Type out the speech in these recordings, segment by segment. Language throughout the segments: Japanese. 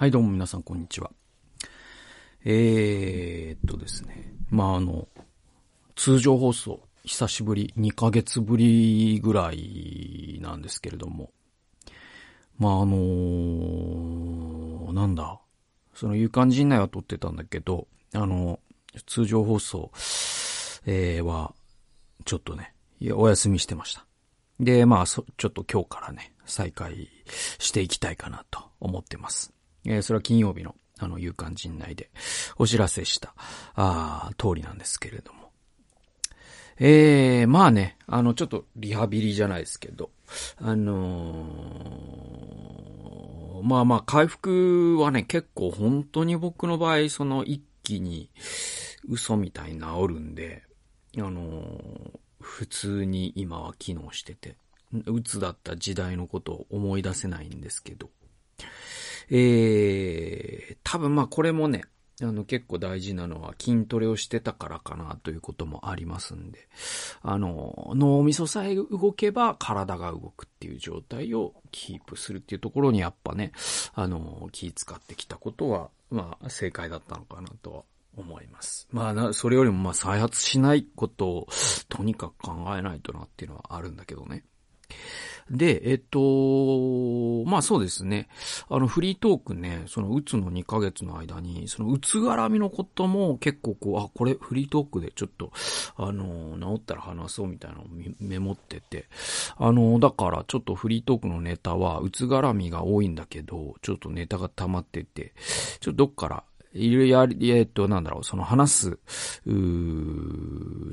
はい、どうも皆さん、こんにちは。えー、っとですね。まあ、あの、通常放送、久しぶり、2ヶ月ぶりぐらいなんですけれども。まあ、あのーなんだ。その、勇敢陣内は撮ってたんだけど、あの、通常放送、えー、は、ちょっとね、いや、お休みしてました。で、まあ、そ、ちょっと今日からね、再開していきたいかなと思ってます。えーそれは金曜日の、あの、勇敢陣内でお知らせした、あー通りなんですけれども。えー、まあね、あの、ちょっとリハビリじゃないですけど、あのーまあまあ、回復はね、結構本当に僕の場合、その一気に嘘みたいに治るんで、あのー普通に今は機能してて、鬱だった時代のことを思い出せないんですけど、えー、多分まあこれもね、あの結構大事なのは筋トレをしてたからかなということもありますんで、あの、脳みそさえ動けば体が動くっていう状態をキープするっていうところにやっぱね、あの、気使ってきたことは、まあ正解だったのかなとは思います。まあ、それよりもまあ再発しないことをとにかく考えないとなっていうのはあるんだけどね。で、えっと、まあそうですね。あの、フリートークね、その、うつの2ヶ月の間に、その、うつ絡みのことも結構こう、あ、これフリートークでちょっと、あの、治ったら話そうみたいなのをメモってて、あの、だからちょっとフリートークのネタは、うつ絡みが多いんだけど、ちょっとネタが溜まってて、ちょっとどっから、いろいろやり、えっと、なんだろう、その話す、う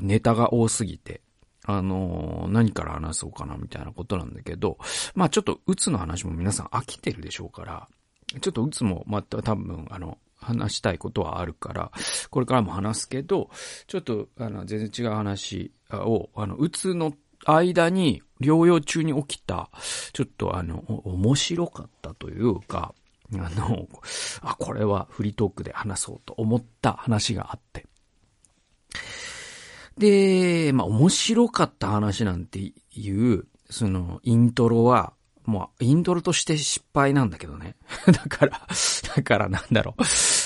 ネタが多すぎて、あの何から話そうかなみたいなことなんだけど、まあちょっとうつの話も皆さん飽きてるでしょうから、ちょっとうつもまた多分あの、話したいことはあるから、これからも話すけど、ちょっとあの、全然違う話を、あの、うつの間に、療養中に起きた、ちょっとあの、面白かったというか、あの、あ、これはフリートークで話そうと思った話があって。で、まあ、面白かった話なんていう、その、イントロは、もう、イントロとして失敗なんだけどね。だから、だからなんだろう。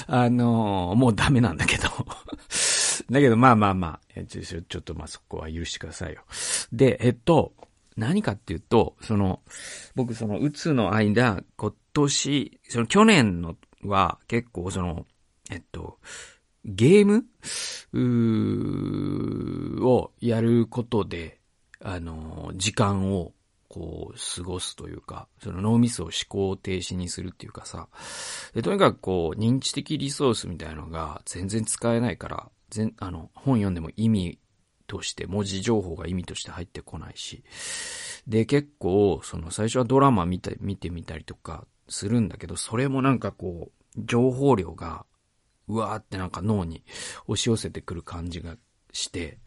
あのもうダメなんだけど。だけど、まあまあまあ、ちょちょっとまあそこは許してくださいよ。で、えっと、何かっていうと、その、僕その、うつの間、今年、その去年のは結構その、えっと、ゲーム？うーをやることで、あの、時間を、こう、過ごすというか、その脳みそを思考停止にするっていうかさ、で、とにかくこう、認知的リソースみたいのが全然使えないから、全、あの、本読んでも意味として、文字情報が意味として入ってこないし、で、結構、その、最初はドラマ見て、見てみたりとかするんだけど、それもなんかこう、情報量が、うわーってなんか脳に押し寄せてくる感じがして、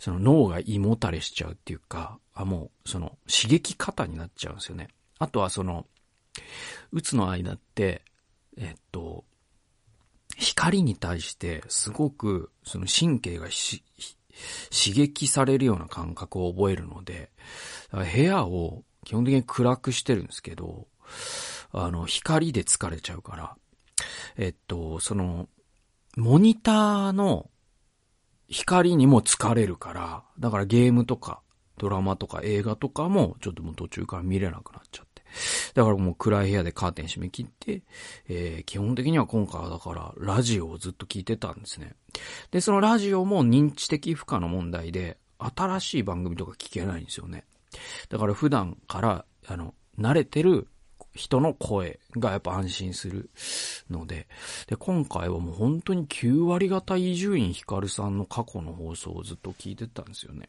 その脳が胃もたれしちゃうっていうか、あ、もう、その、刺激過になっちゃうんですよね。あとはその、うつの間って、えっと、光に対してすごくその神経が刺激されるような感覚を覚えるので、部屋を基本的に暗くしてるんですけど、あの、光で疲れちゃうから、えっと、その、モニターの光にも疲れるから、だからゲームとかドラマとか映画とかもちょっともう途中から見れなくなっちゃって。だからもう暗い部屋でカーテン閉め切って、えー基本的には今回はだからラジオをずっと聞いてたんですね。で、そのラジオも認知的負荷の問題で、新しい番組とか聞けないんですよね。だから普段から、あの、慣れてる人の声がやっぱ安心するので、で、今回はもう本当に9割方伊集院光さんの過去の放送をずっと聞いてたんですよね。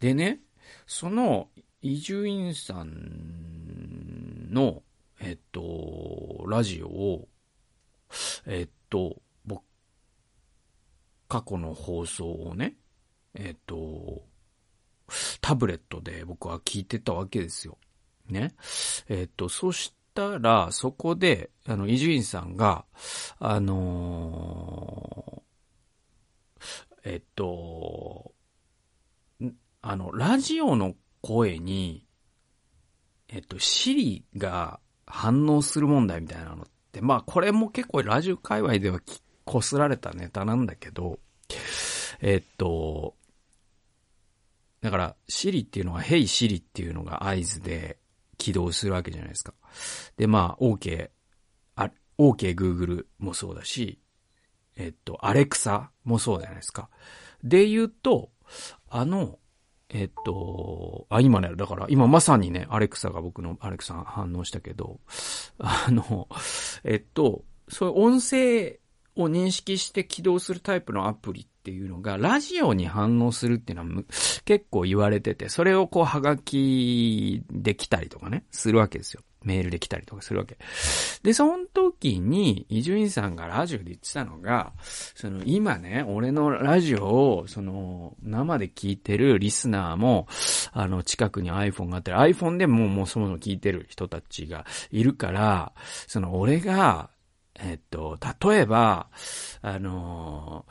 でね、その伊集院さんの、えっと、ラジオを、えっと、僕、過去の放送をね、えっと、タブレットで僕は聞いてたわけですよ。ね。えっと、そしたら、そこで、あの、伊集院さんが、あのーえっと、あの、ラジオの声に、えっと、シリが反応する問題みたいなのって、まあこれも結構ラジオ界隈ではこすられたネタなんだけど、えっと、だから、シリっていうのは、ヘイシリっていうのが合図で起動するわけじゃないですか。で、まあ、OK、あ、OK Google もそうだし、えっと、アレクサもそうじゃないですか。で言うと、あの、えっと、あ、今ね、だから今まさにね、アレクサが僕のアレクサ反応したけど、あの、えっと、そういう音声を認識して起動するタイプのアプリっっていうのが、ラジオに反応するっていうのは結構言われてて、それをこう、はがきできたりとかね、するわけですよ。メールで来たりとかするわけ。で、その時に、伊集院さんがラジオで言ってたのが、その今ね、俺のラジオを、その、生で聞いてるリスナーも、あの、近くに iPhone があって、iPhone でもう、もうそもそも聞いてる人たちがいるから、その、俺が、えっと、例えば、あの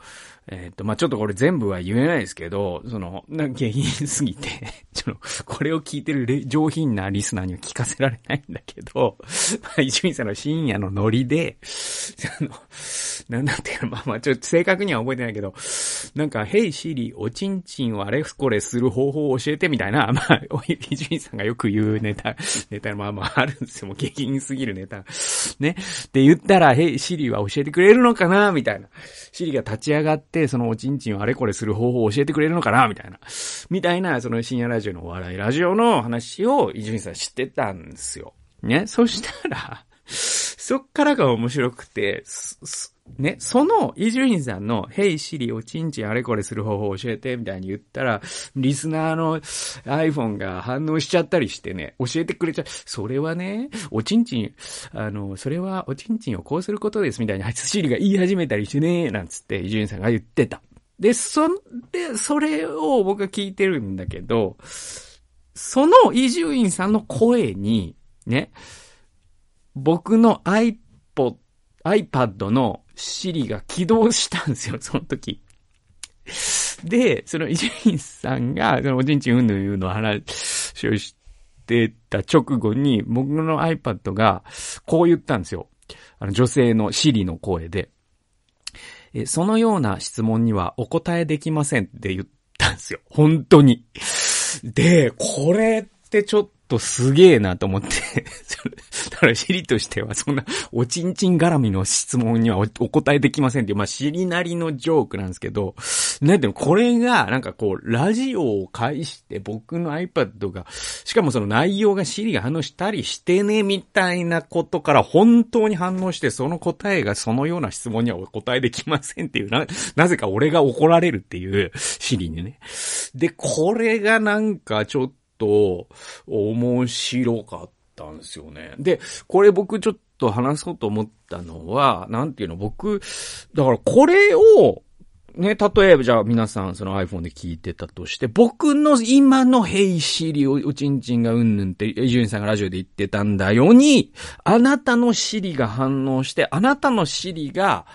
えっ、と、まあ、ちょっとこれ全部は言えないですけど、その、なんか下品すぎて ちょっと、これを聞いてる上品なリスナーには聞かせられないんだけど、まあ、伊集院さんの深夜のノリで、あの、なんだっていう、まあまあ、ちょっと正確には覚えてないけど、なんか、ヘイシリ、おちんちんをあれこれする方法を教えてみたいな、まあ、伊集院さんがよく言うネタ、ネタ、まあまああるんですよ。もう下品すぎるネタ。ね。って言ったら、ヘイシリは教えてくれるのかな？みたいな。シリが立ち上がって、そのおちんちんをあれこれする方法を教えてくれるのかな？みたいな。みたいな、その深夜ラジオのお笑いラジオの話を伊集院さん知ってたんですよ。ね？そしたら、そっからが面白くて、ね、その、伊集院さんの、ヘイシリおちんちんあれこれする方法教えて、みたいに言ったら、リスナーの iPhone が反応しちゃったりしてね、教えてくれちゃう。それはね、おちんちん、あの、それはおちんちんをこうすることです、みたいに、シリが言い始めたりしてね、なんつって、伊集院さんが言ってた。で、そんで、それを僕が聞いてるんだけど、その伊集院さんの声に、ね、僕の iPod、iPad の Siri が起動したんですよ、その時。で、その伊集院さんが、そのおちんちんうんぬいうの話をしてた直後に、僕の iPad がこう言ったんですよ。あの女性の Siri の声で。え、そのような質問にはお答えできませんって言ったんですよ。本当に。で、これってちょっとすげえなと思って。だからシリとしてはそんなおちんちん絡みの質問にはお答えできませんっていう、まあシリなりのジョークなんですけど、なんでもこれがなんかこう、ラジオを介して僕の iPad が、しかもその内容がシリが反応したりしてね、みたいなことから本当に反応して、その答えがそのような質問にはお答えできませんっていう、な、なぜか俺が怒られるっていう、シリにね。で、これがなんかちょっと、と面白かったんですよね。で、これ僕ちょっと話そうと思ったのは、なんていうの、僕、だからこれを、ね、例えばじゃあ皆さんその iPhone で聞いてたとして、僕の今のヘイシリをおちんちんがうんぬんって、エジュンさんがラジオで言ってたんだよに、あなたのシリが反応して、あなたのシリが、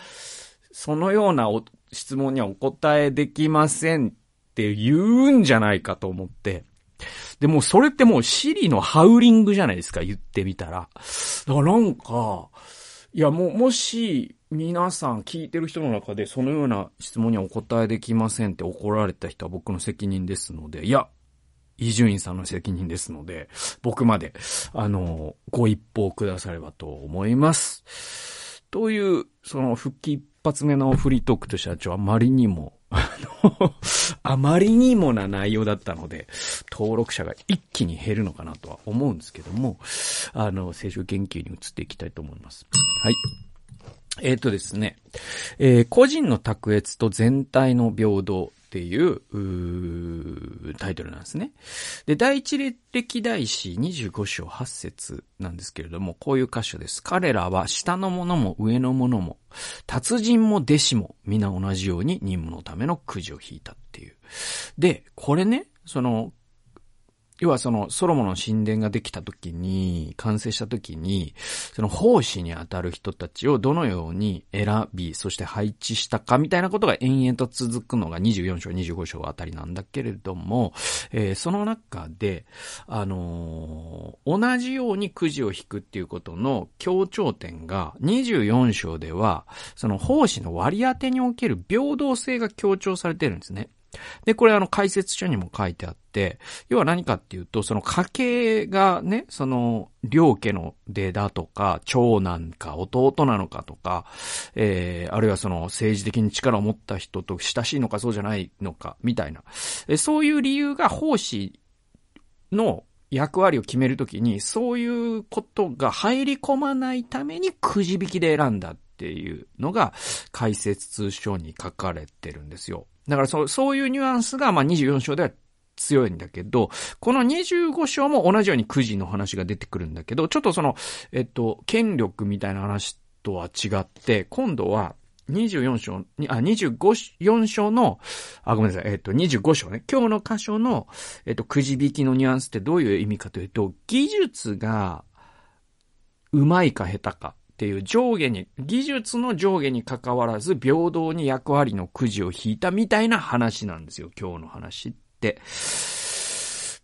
そのような質問にはお答えできませんって言うんじゃないかと思って、で、もそれってもうシリのハウリングじゃないですか、言ってみたら。だからなんか、いやもう、もし、皆さん聞いてる人の中でそのような質問にはお答えできませんって怒られた人は僕の責任ですので、いや、伊集院さんの責任ですので、僕まで、あの、ご一報くださればと思います。という、その復帰一発目のフリートークとしては、あまりにもあの、あまりにもな内容だったので、登録者が一気に減るのかなとは思うんですけども、あの、聖書研究に移っていきたいと思います。はい。えっ、ー、とですね、えー、個人の卓越と全体の平等っていう、うタイトルなんですね。で、第一歴代史25章8節なんですけれども、こういう箇所です。彼らは下の者も上の者も、達人も弟子も皆同じように任務のためのくじを引いたっていう。で、これね、その、要はそのソロモの神殿ができた時に、完成した時に、その奉仕に当たる人たちをどのように選び、そして配置したかみたいなことが延々と続くのが24章、25章あたりなんだけれども、えー、その中で、あのー、同じようにくじを引くっていうことの強調点が24章では、その奉仕の割り当てにおける平等性が強調されてるんですね。で、これあの解説書にも書いてあって、要は何かっていうと、その家系がね、その、両家の出だとか、長男か弟なのかとか、えー、あるいはその政治的に力を持った人と親しいのかそうじゃないのか、みたいな。えそういう理由が奉仕の役割を決めるときに、そういうことが入り込まないためにくじ引きで選んだっていうのが解説通書に書かれてるんですよ。だからそう、そういうニュアンスが、まあ、24章では強いんだけど、この25章も同じように9時の話が出てくるんだけど、ちょっとその、えっと、権力みたいな話とは違って、今度は、24章、あ、25、4章の、あ、ごめんなさい、えっと、25章ね。今日の箇所の、えっと、くじ引きのニュアンスってどういう意味かというと、技術が、うまいか下手か。っていう上下に、技術の上下に関わらず平等に役割のくじを引いたみたいな話なんですよ、今日の話って。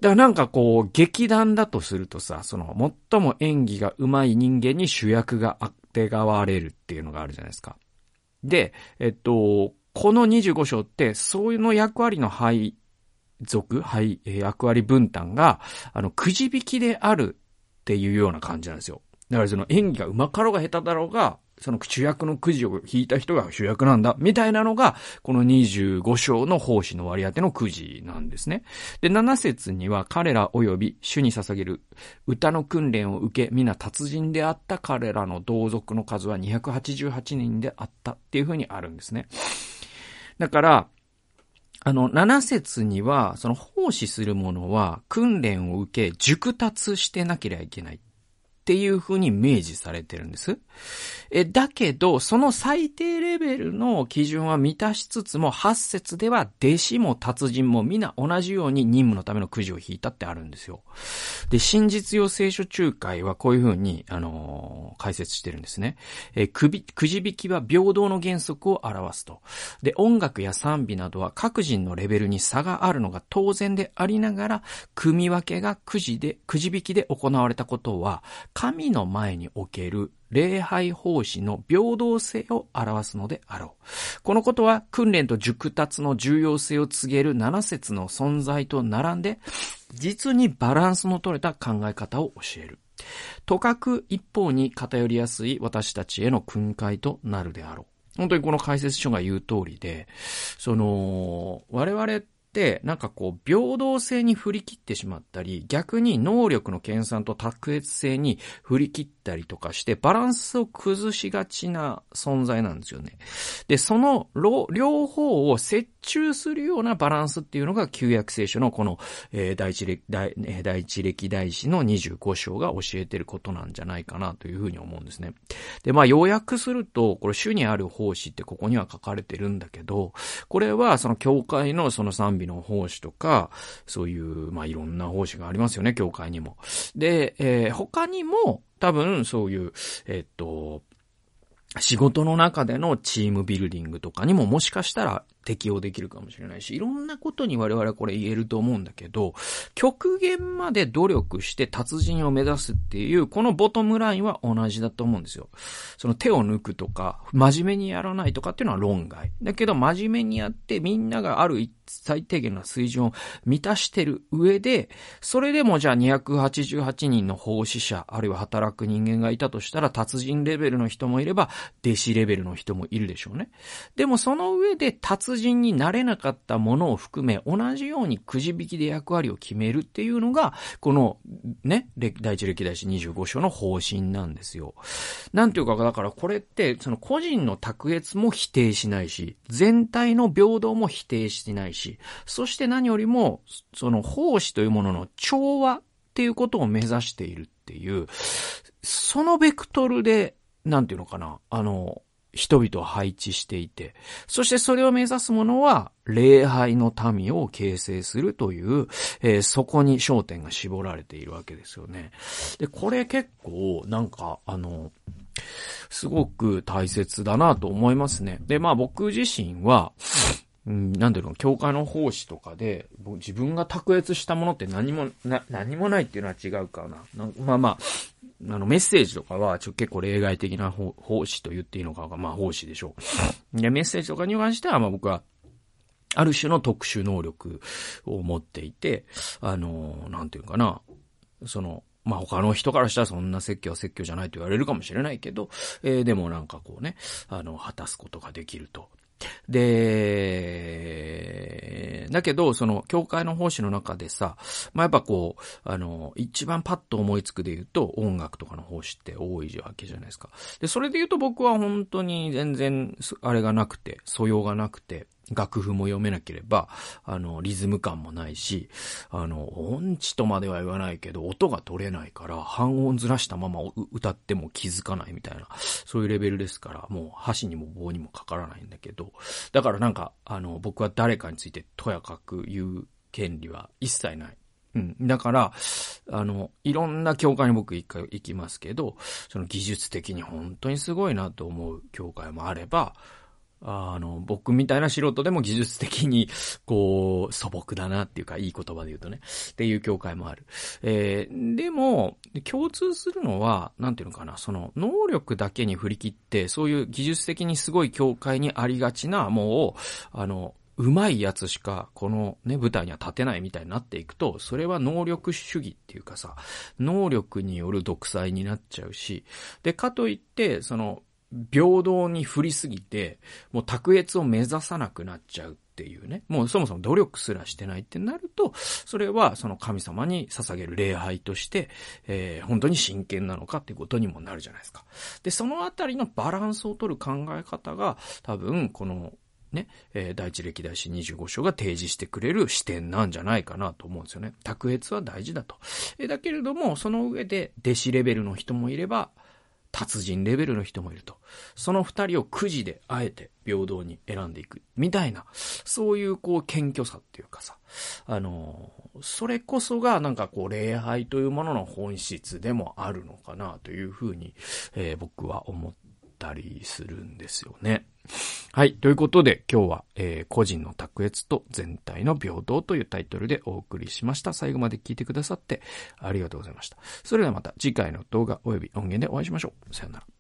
だからなんかこう、劇団だとするとさ、その、最も演技が上手い人間に主役があてがわれるっていうのがあるじゃないですか。で、えっと、この25章って、そういうの役割の配属、配、役割分担が、あの、くじ引きであるっていうような感じなんですよ。だからその演技が上手かろうが下手だろうが、その主役のくじを引いた人が主役なんだ、みたいなのが、この25章の奉仕の割り当てのくじなんですね。で、7節には彼ら及び主に捧げる歌の訓練を受け、皆達人であった彼らの同族の数は288人であったっていうふうにあるんですね。だから、あの、7節には、その奉仕する者は訓練を受け、熟達してなければいけない。っていう風に明示されてるんです。え、だけど、その最低レベルの基準は満たしつつも、8節では弟子も達人も皆同じように任務のためのくじを引いたってあるんですよ。で、新実用聖書仲介はこういう風に、あのー、解説してるんですね。え、くび、くじ引きは平等の原則を表すと。で、音楽や賛美などは各人のレベルに差があるのが当然でありながら、組み分けがくじで、くじ引きで行われたことは、神の前における礼拝奉仕の平等性を表すのであろう。このことは訓練と熟達の重要性を告げる七節の存在と並んで、実にバランスの取れた考え方を教える。とかく一方に偏りやすい私たちへの訓戒となるであろう。本当にこの解説書が言う通りで、その、我々、なんかこう、平等性に振り切ってしまったり、逆に能力の研鑽と卓越性に振り切ったりとかして、バランスを崩しがちな存在なんですよね。で、その、両方を折衷するようなバランスっていうのが、旧約聖書のこの、えー、第一歴、第第一歴代史の25章が教えてることなんじゃないかなというふうに思うんですね。で、まあ、要約すると、これ、主にある奉仕ってここには書かれてるんだけど、これはその教会のその賛美の奉仕とか、そういう、まあ、いろんな奉仕がありますよね、教会にも。で、えー、他にも、多分、そういう、えー、っと、仕事の中でのチームビルディングとかにももしかしたら適用できるかもしれないし、いろんなことに我々はこれ言えると思うんだけど、極限まで努力して達人を目指すっていう、このボトムラインは同じだと思うんですよ。その手を抜くとか、真面目にやらないとかっていうのは論外。だけど真面目にやってみんながある最低限な水準を満たしてる上で、それでもじゃあ288人の奉仕者、あるいは働く人間がいたとしたら、達人レベルの人もいれば、弟子レベルの人もいるでしょうね。でもその上で達人になれなかったものを含め、同じようにくじ引きで役割を決めるっていうのが、この、ね、第一歴代史25章の方針なんですよ。なんていうか、だからこれって、その個人の卓越も否定しないし、全体の平等も否定しないし、そして何よりも、その奉仕というものの調和っていうことを目指しているっていう、そのベクトルで、なんていうのかな、あの、人々を配置していて、そしてそれを目指すものは、礼拝の民を形成するという、えー、そこに焦点が絞られているわけですよね。で、これ結構、なんか、あの、すごく大切だなと思いますね。で、まあ僕自身は、うん、なんだろう、教会の奉仕とかで、自分が卓越したものって何も、な、何もないっていうのは違うかな。なまあまあ、あの、メッセージとかは、ちょ、結構例外的な奉仕と言っていいのかが、まあ、奉仕でしょう。で、メッセージとかに関しては、まあ僕は、ある種の特殊能力を持っていて、あの、なんていうかな、その、まあ他の人からしたらそんな説教は説教じゃないと言われるかもしれないけど、えー、でもなんかこうね、あの、果たすことができると。で、だけど、その、教会の奉仕の中でさ、まあ、やっぱこう、あの、一番パッと思いつくで言うと、音楽とかの奉仕って多いわけじゃないですか。で、それで言うと僕は本当に全然、あれがなくて、素養がなくて、楽譜も読めなければ、あの、リズム感もないし、あの、音痴とまでは言わないけど、音が取れないから、半音ずらしたまま歌っても気づかないみたいな、そういうレベルですから、もう箸にも棒にもかからないんだけど、だからなんか、あの、僕は誰かについてとやかく言う権利は一切ない。うん。だから、あの、いろんな教会に僕一回行きますけど、その技術的に本当にすごいなと思う教会もあれば、あの、僕みたいな素人でも技術的に、こう、素朴だなっていうか、いい言葉で言うとね、っていう教会もある。えー、でも、共通するのは、なんていうのかな、その、能力だけに振り切って、そういう技術的にすごい教会にありがちな、もう、あの、うまいやつしか、このね、舞台には立てないみたいになっていくと、それは能力主義っていうかさ、能力による独裁になっちゃうし、で、かといって、その、平等に振りすぎて、もう卓越を目指さなくなっちゃうっていうね。もうそもそも努力すらしてないってなると、それはその神様に捧げる礼拝として、えー、本当に真剣なのかっていうことにもなるじゃないですか。で、そのあたりのバランスを取る考え方が、多分、この、ね、えー、第一歴代史25章が提示してくれる視点なんじゃないかなと思うんですよね。卓越は大事だと。えー、だけれども、その上で弟子レベルの人もいれば、達人レベルの人もいると。その二人をくじであえて平等に選んでいく。みたいな、そういうこう謙虚さっていうかさ、あの、それこそがなんかこう礼拝というものの本質でもあるのかなというふうに、えー、僕は思ったりするんですよね。はい。ということで、今日は、えー、個人の卓越と全体の平等というタイトルでお送りしました。最後まで聞いてくださってありがとうございました。それではまた次回の動画及び音源でお会いしましょう。さよなら。